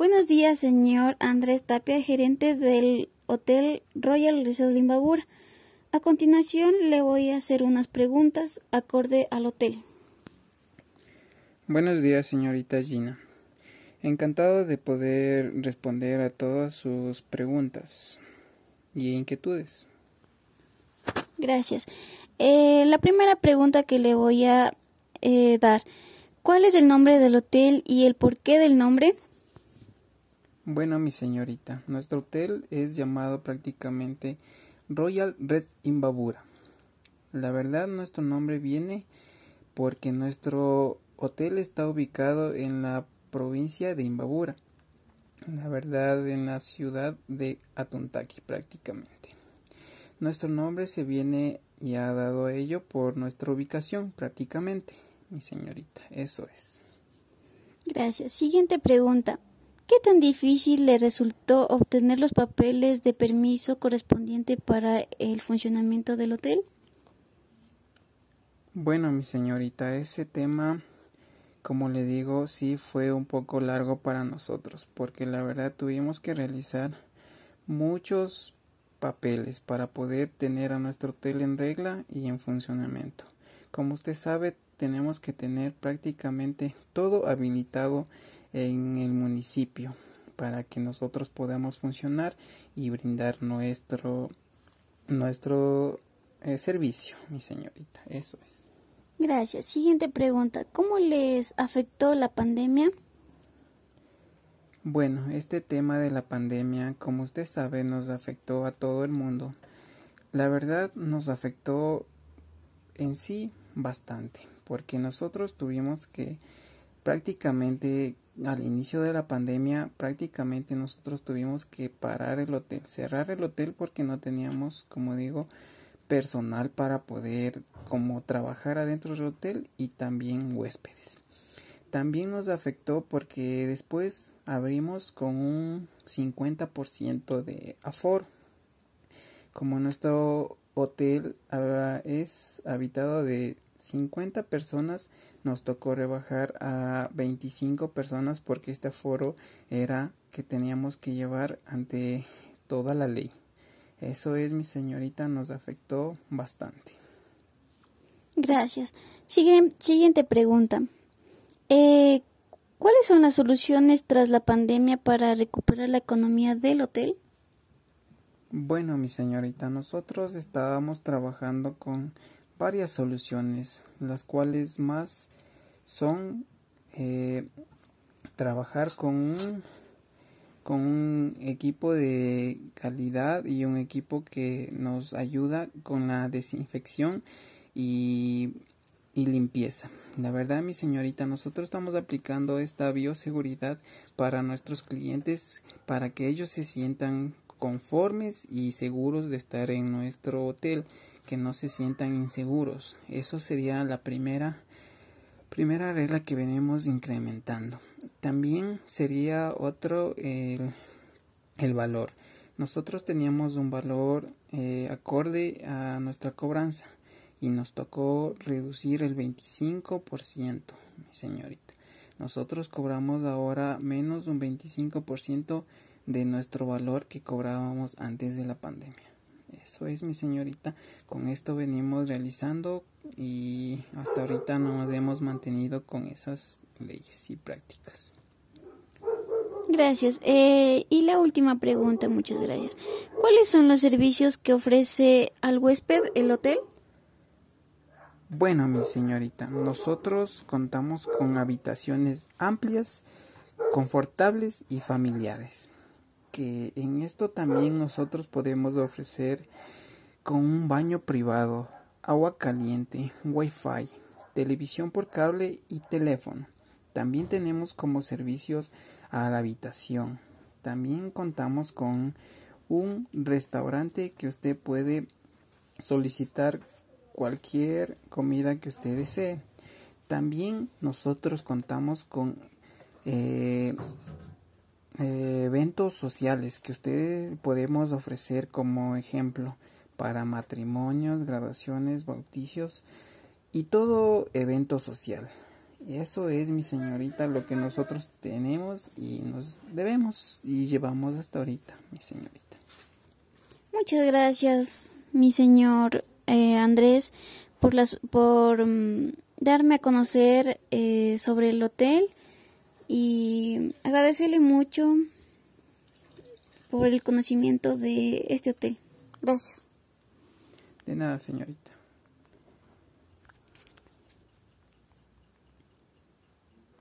Buenos días, señor Andrés Tapia, gerente del Hotel Royal Resort de Imbabura. A continuación le voy a hacer unas preguntas acorde al hotel. Buenos días, señorita Gina. Encantado de poder responder a todas sus preguntas y inquietudes. Gracias. Eh, la primera pregunta que le voy a eh, dar, ¿cuál es el nombre del hotel y el porqué del nombre? Bueno, mi señorita, nuestro hotel es llamado prácticamente Royal Red Imbabura. La verdad, nuestro nombre viene porque nuestro hotel está ubicado en la provincia de Imbabura, la verdad en la ciudad de Atuntaki prácticamente. Nuestro nombre se viene y ha dado a ello por nuestra ubicación prácticamente, mi señorita, eso es. Gracias. Siguiente pregunta. ¿Qué tan difícil le resultó obtener los papeles de permiso correspondiente para el funcionamiento del hotel? Bueno, mi señorita, ese tema como le digo, sí fue un poco largo para nosotros, porque la verdad tuvimos que realizar muchos papeles para poder tener a nuestro hotel en regla y en funcionamiento. Como usted sabe, tenemos que tener prácticamente todo habilitado en el municipio para que nosotros podamos funcionar y brindar nuestro nuestro eh, servicio, mi señorita. Eso es. Gracias. Siguiente pregunta. ¿Cómo les afectó la pandemia? Bueno, este tema de la pandemia, como usted sabe, nos afectó a todo el mundo. La verdad nos afectó en sí bastante, porque nosotros tuvimos que prácticamente al inicio de la pandemia, prácticamente nosotros tuvimos que parar el hotel, cerrar el hotel porque no teníamos, como digo, personal para poder como trabajar adentro del hotel y también huéspedes. También nos afectó porque después abrimos con un 50% de aforo. Como nuestro hotel ah, es habitado de 50 personas, nos tocó rebajar a 25 personas porque este aforo era que teníamos que llevar ante toda la ley. Eso es, mi señorita, nos afectó bastante. Gracias. siguiente pregunta. Eh, ¿Cuáles son las soluciones tras la pandemia para recuperar la economía del hotel? Bueno, mi señorita, nosotros estábamos trabajando con varias soluciones, las cuales más son eh, trabajar con un con un equipo de calidad y un equipo que nos ayuda con la desinfección y, y, limpieza. La verdad, mi señorita, nosotros estamos aplicando esta bioseguridad para nuestros clientes para que ellos se sientan conformes y seguros de estar en nuestro hotel, que no se sientan inseguros. Eso sería la primera primera regla que venimos incrementando. También sería otro el, el valor. Nosotros teníamos un valor eh, acorde a nuestra cobranza y nos tocó reducir el 25%, mi señorita. Nosotros cobramos ahora menos un 25% de nuestro valor que cobrábamos antes de la pandemia. Eso es, mi señorita. Con esto venimos realizando y hasta ahorita nos hemos mantenido con esas leyes y prácticas. Gracias. Eh, y la última pregunta, muchas gracias. ¿Cuáles son los servicios que ofrece al huésped el hotel? Bueno, mi señorita, nosotros contamos con habitaciones amplias, confortables y familiares que en esto también nosotros podemos ofrecer con un baño privado, agua caliente, wifi, televisión por cable y teléfono. También tenemos como servicios a la habitación. También contamos con un restaurante que usted puede solicitar cualquier comida que usted desee. También nosotros contamos con eh, eh, eventos sociales que ustedes podemos ofrecer como ejemplo para matrimonios, graduaciones, bautizos y todo evento social. Eso es, mi señorita, lo que nosotros tenemos y nos debemos y llevamos hasta ahorita, mi señorita. Muchas gracias, mi señor eh, Andrés, por, las, por mm, darme a conocer eh, sobre el hotel y agradecerle mucho por el conocimiento de este hotel. Gracias. De nada, señorita.